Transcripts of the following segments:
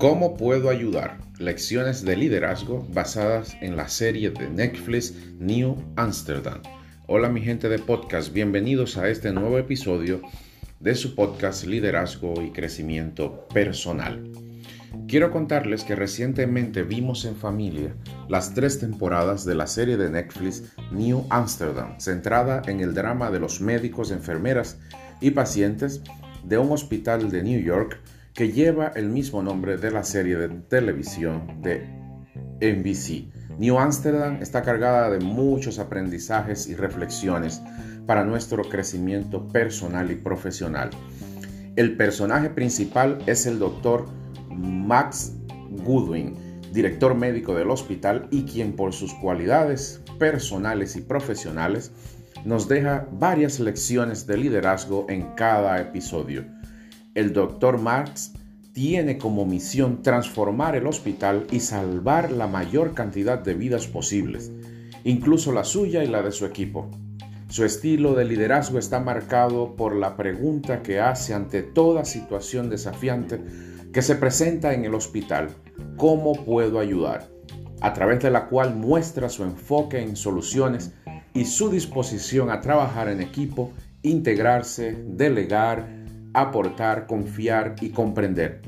¿Cómo puedo ayudar? Lecciones de liderazgo basadas en la serie de Netflix New Amsterdam. Hola mi gente de podcast, bienvenidos a este nuevo episodio de su podcast Liderazgo y Crecimiento Personal. Quiero contarles que recientemente vimos en familia las tres temporadas de la serie de Netflix New Amsterdam, centrada en el drama de los médicos, enfermeras y pacientes de un hospital de New York que lleva el mismo nombre de la serie de televisión de NBC. New Amsterdam está cargada de muchos aprendizajes y reflexiones para nuestro crecimiento personal y profesional. El personaje principal es el doctor Max Goodwin, director médico del hospital y quien por sus cualidades personales y profesionales nos deja varias lecciones de liderazgo en cada episodio. El Dr. Marx tiene como misión transformar el hospital y salvar la mayor cantidad de vidas posibles, incluso la suya y la de su equipo. Su estilo de liderazgo está marcado por la pregunta que hace ante toda situación desafiante que se presenta en el hospital, ¿cómo puedo ayudar? A través de la cual muestra su enfoque en soluciones y su disposición a trabajar en equipo, integrarse, delegar, aportar, confiar y comprender.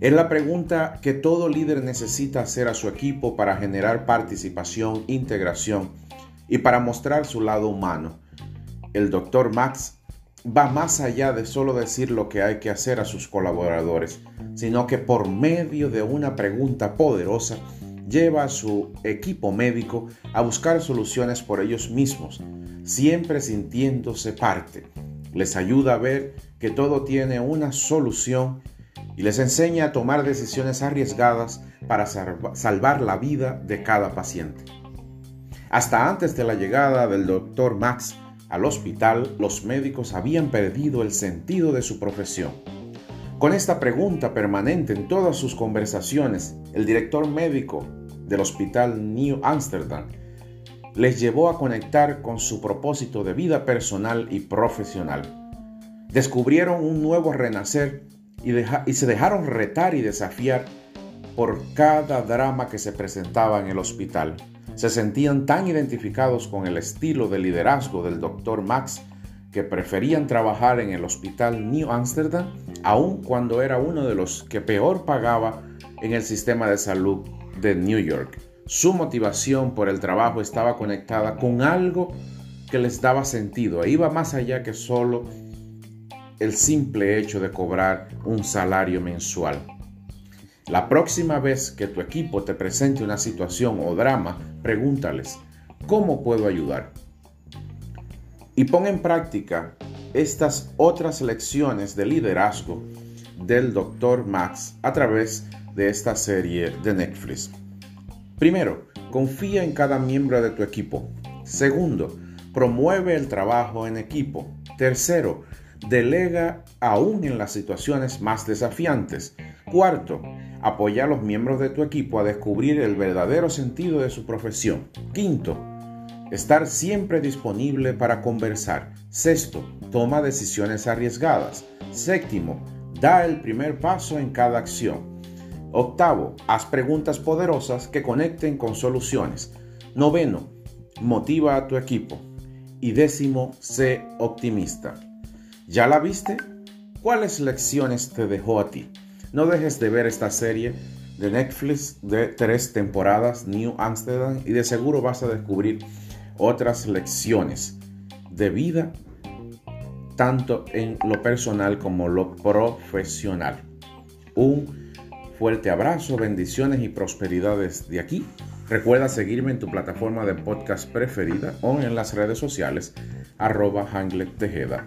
Es la pregunta que todo líder necesita hacer a su equipo para generar participación, integración y para mostrar su lado humano. El Dr. Max va más allá de solo decir lo que hay que hacer a sus colaboradores, sino que por medio de una pregunta poderosa lleva a su equipo médico a buscar soluciones por ellos mismos, siempre sintiéndose parte. Les ayuda a ver que todo tiene una solución y les enseña a tomar decisiones arriesgadas para salvar la vida de cada paciente. Hasta antes de la llegada del doctor Max al hospital, los médicos habían perdido el sentido de su profesión. Con esta pregunta permanente en todas sus conversaciones, el director médico del Hospital New Amsterdam les llevó a conectar con su propósito de vida personal y profesional. Descubrieron un nuevo renacer y, se dejaron retar y desafiar por cada drama que se presentaba en el hospital. Se sentían tan identificados con el estilo de liderazgo del Dr. Max que preferían trabajar en el hospital New Amsterdam, aun cuando era uno de los que peor pagaba en el sistema de salud de New York. Su motivación por el trabajo estaba conectada con algo que les daba sentido e iba más allá que solo el simple hecho de cobrar un salario mensual. La próxima vez que tu equipo te presente una situación o drama, pregúntales, ¿cómo puedo ayudar? Y pon en práctica estas otras lecciones de liderazgo del Dr. Max a través de esta serie de Netflix. Primero, confía en cada miembro de tu equipo. Segundo, promueve el trabajo en equipo. Tercero, delega aún en las situaciones más desafiantes. Cuarto, apoya a los miembros de tu equipo a descubrir el verdadero sentido de su profesión. Quinto, estar siempre disponible para conversar. Sexto, toma decisiones arriesgadas. Séptimo, da el primer paso en cada acción. Octavo, haz preguntas poderosas que conecten con soluciones. Noveno, motiva a tu equipo. Y décimo, sé optimista. ¿Ya la viste? ¿Cuáles lecciones te dejó a ti? No dejes de ver esta serie de Netflix de tres temporadas, New Amsterdam, y de seguro vas a descubrir otras lecciones de vida, tanto en lo personal como lo profesional. Un fuerte abrazo, bendiciones y prosperidades de aquí. Recuerda seguirme en tu plataforma de podcast preferida o en las redes sociales arroba Tejeda.